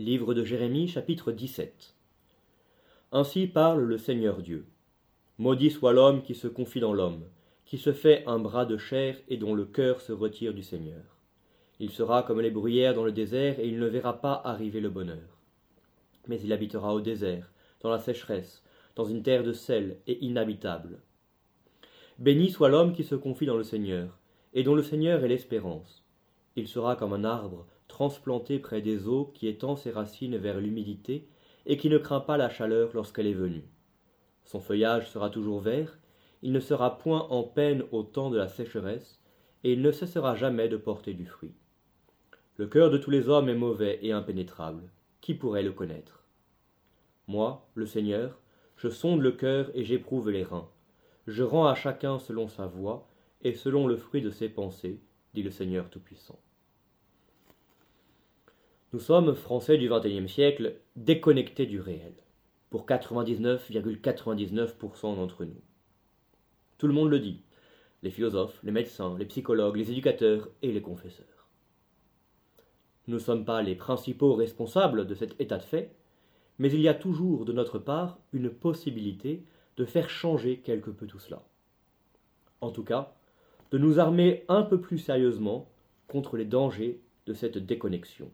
Livre de Jérémie chapitre 17 Ainsi parle le Seigneur Dieu. Maudit soit l'homme qui se confie dans l'homme, qui se fait un bras de chair et dont le cœur se retire du Seigneur. Il sera comme les bruyères dans le désert et il ne verra pas arriver le bonheur. Mais il habitera au désert, dans la sécheresse, dans une terre de sel et inhabitable. Béni soit l'homme qui se confie dans le Seigneur, et dont le Seigneur est l'espérance. Il sera comme un arbre transplanté près des eaux qui étend ses racines vers l'humidité et qui ne craint pas la chaleur lorsqu'elle est venue. Son feuillage sera toujours vert, il ne sera point en peine au temps de la sécheresse, et il ne cessera jamais de porter du fruit. Le cœur de tous les hommes est mauvais et impénétrable. Qui pourrait le connaître? Moi, le Seigneur, je sonde le cœur et j'éprouve les reins. Je rends à chacun selon sa voie et selon le fruit de ses pensées, dit le Seigneur Tout-Puissant. Nous sommes, Français du XXIe siècle, déconnectés du réel, pour 99,99% d'entre nous. Tout le monde le dit, les philosophes, les médecins, les psychologues, les éducateurs et les confesseurs. Nous ne sommes pas les principaux responsables de cet état de fait, mais il y a toujours de notre part une possibilité de faire changer quelque peu tout cela. En tout cas, de nous armer un peu plus sérieusement contre les dangers de cette déconnexion.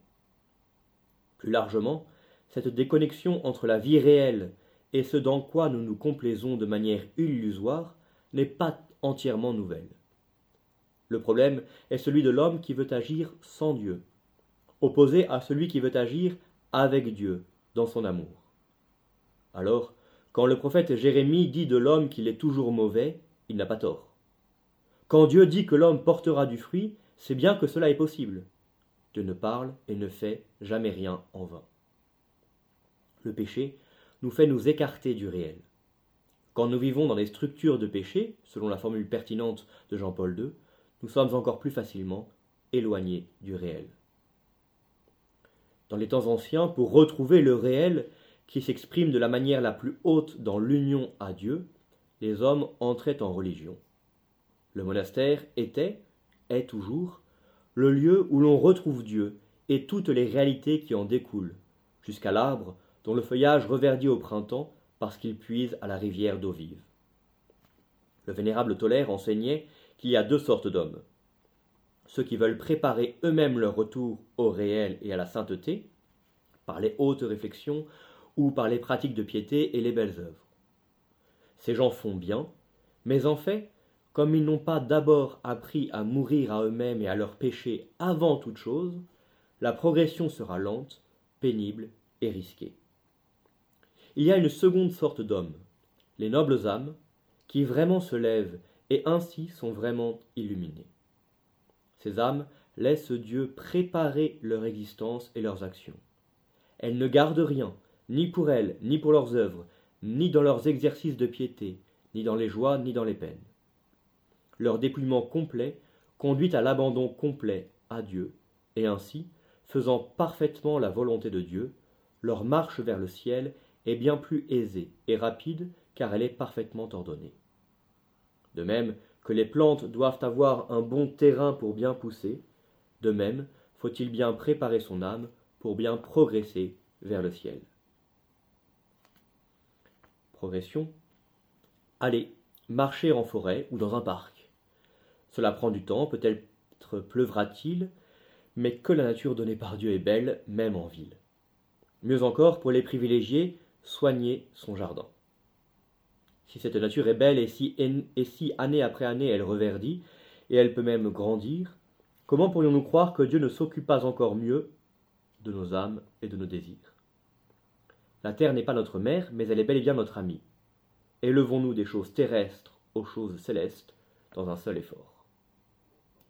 Plus largement, cette déconnexion entre la vie réelle et ce dans quoi nous nous complaisons de manière illusoire n'est pas entièrement nouvelle. Le problème est celui de l'homme qui veut agir sans Dieu, opposé à celui qui veut agir avec Dieu dans son amour. Alors, quand le prophète Jérémie dit de l'homme qu'il est toujours mauvais, il n'a pas tort. Quand Dieu dit que l'homme portera du fruit, c'est bien que cela est possible. Dieu ne parle et ne fait jamais rien en vain. Le péché nous fait nous écarter du réel. Quand nous vivons dans les structures de péché, selon la formule pertinente de Jean-Paul II, nous sommes encore plus facilement éloignés du réel. Dans les temps anciens, pour retrouver le réel qui s'exprime de la manière la plus haute dans l'union à Dieu, les hommes entraient en religion. Le monastère était, est toujours, le lieu où l'on retrouve Dieu et toutes les réalités qui en découlent, jusqu'à l'arbre dont le feuillage reverdit au printemps parce qu'il puise à la rivière d'eau vive. Le vénérable Tolère enseignait qu'il y a deux sortes d'hommes. Ceux qui veulent préparer eux-mêmes leur retour au réel et à la sainteté, par les hautes réflexions ou par les pratiques de piété et les belles œuvres. Ces gens font bien, mais en fait, comme ils n'ont pas d'abord appris à mourir à eux-mêmes et à leurs péchés avant toute chose, la progression sera lente, pénible et risquée. Il y a une seconde sorte d'hommes, les nobles âmes, qui vraiment se lèvent et ainsi sont vraiment illuminés. Ces âmes laissent Dieu préparer leur existence et leurs actions. Elles ne gardent rien, ni pour elles, ni pour leurs œuvres, ni dans leurs exercices de piété, ni dans les joies, ni dans les peines leur dépouillement complet conduit à l'abandon complet à Dieu, et ainsi, faisant parfaitement la volonté de Dieu, leur marche vers le ciel est bien plus aisée et rapide car elle est parfaitement ordonnée. De même que les plantes doivent avoir un bon terrain pour bien pousser, de même faut-il bien préparer son âme pour bien progresser vers le ciel. Progression. Allez, marcher en forêt ou dans un parc. Cela prend du temps, peut-être pleuvra-t-il, mais que la nature donnée par Dieu est belle, même en ville. Mieux encore, pour les privilégiés, soigner son jardin. Si cette nature est belle et si, et si année après année elle reverdit, et elle peut même grandir, comment pourrions-nous croire que Dieu ne s'occupe pas encore mieux de nos âmes et de nos désirs? La terre n'est pas notre mère, mais elle est bel et bien notre amie. Élevons-nous des choses terrestres aux choses célestes dans un seul effort.